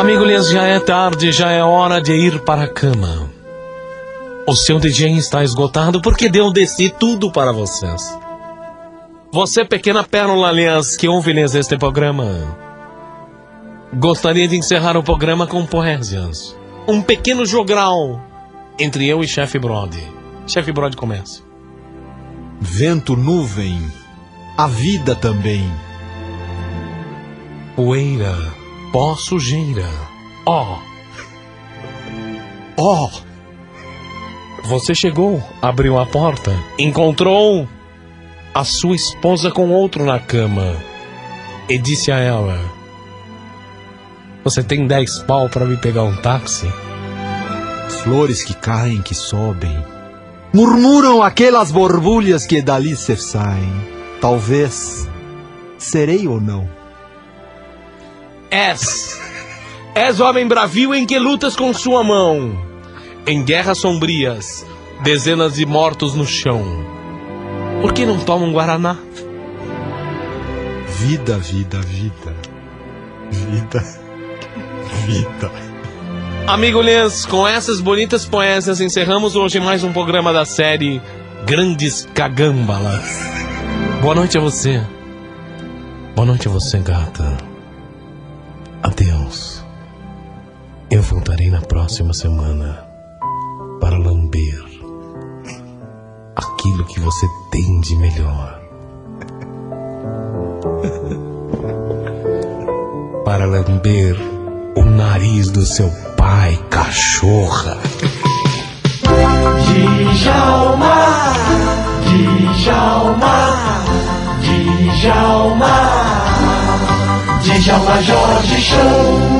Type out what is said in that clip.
Amigos, já é tarde, já é hora de ir para a cama. O seu DJ está esgotado porque deu desci tudo para vocês. Você, pequena pérola, aliás, que ouve este programa, gostaria de encerrar o programa com poesias. Um pequeno jogral entre eu e Chefe Brody. Chefe Brody comece. Vento, nuvem, a vida também. Poeira, pó, sujeira. Ó. Ó, Você chegou, abriu a porta, encontrou a sua esposa com outro na cama e disse a ela: Você tem dez pau para me pegar um táxi? flores que caem, que sobem. Murmuram aquelas borbulhas que dali se saem. Talvez serei ou não. És. És homem bravio em que lutas com sua mão. Em guerras sombrias, dezenas de mortos no chão. Por que não toma um Guaraná? Vida, vida, vida. Vida. Vida. Amigo Lês, com essas bonitas poesias encerramos hoje mais um programa da série Grandes Cagâmbalas. Boa noite a você. Boa noite a você, gata. Voltarei na próxima semana para lamber aquilo que você tem de melhor. para lamber o nariz do seu pai, cachorra. Djalma, Djalma, Djalma, Djalma Jorge Show.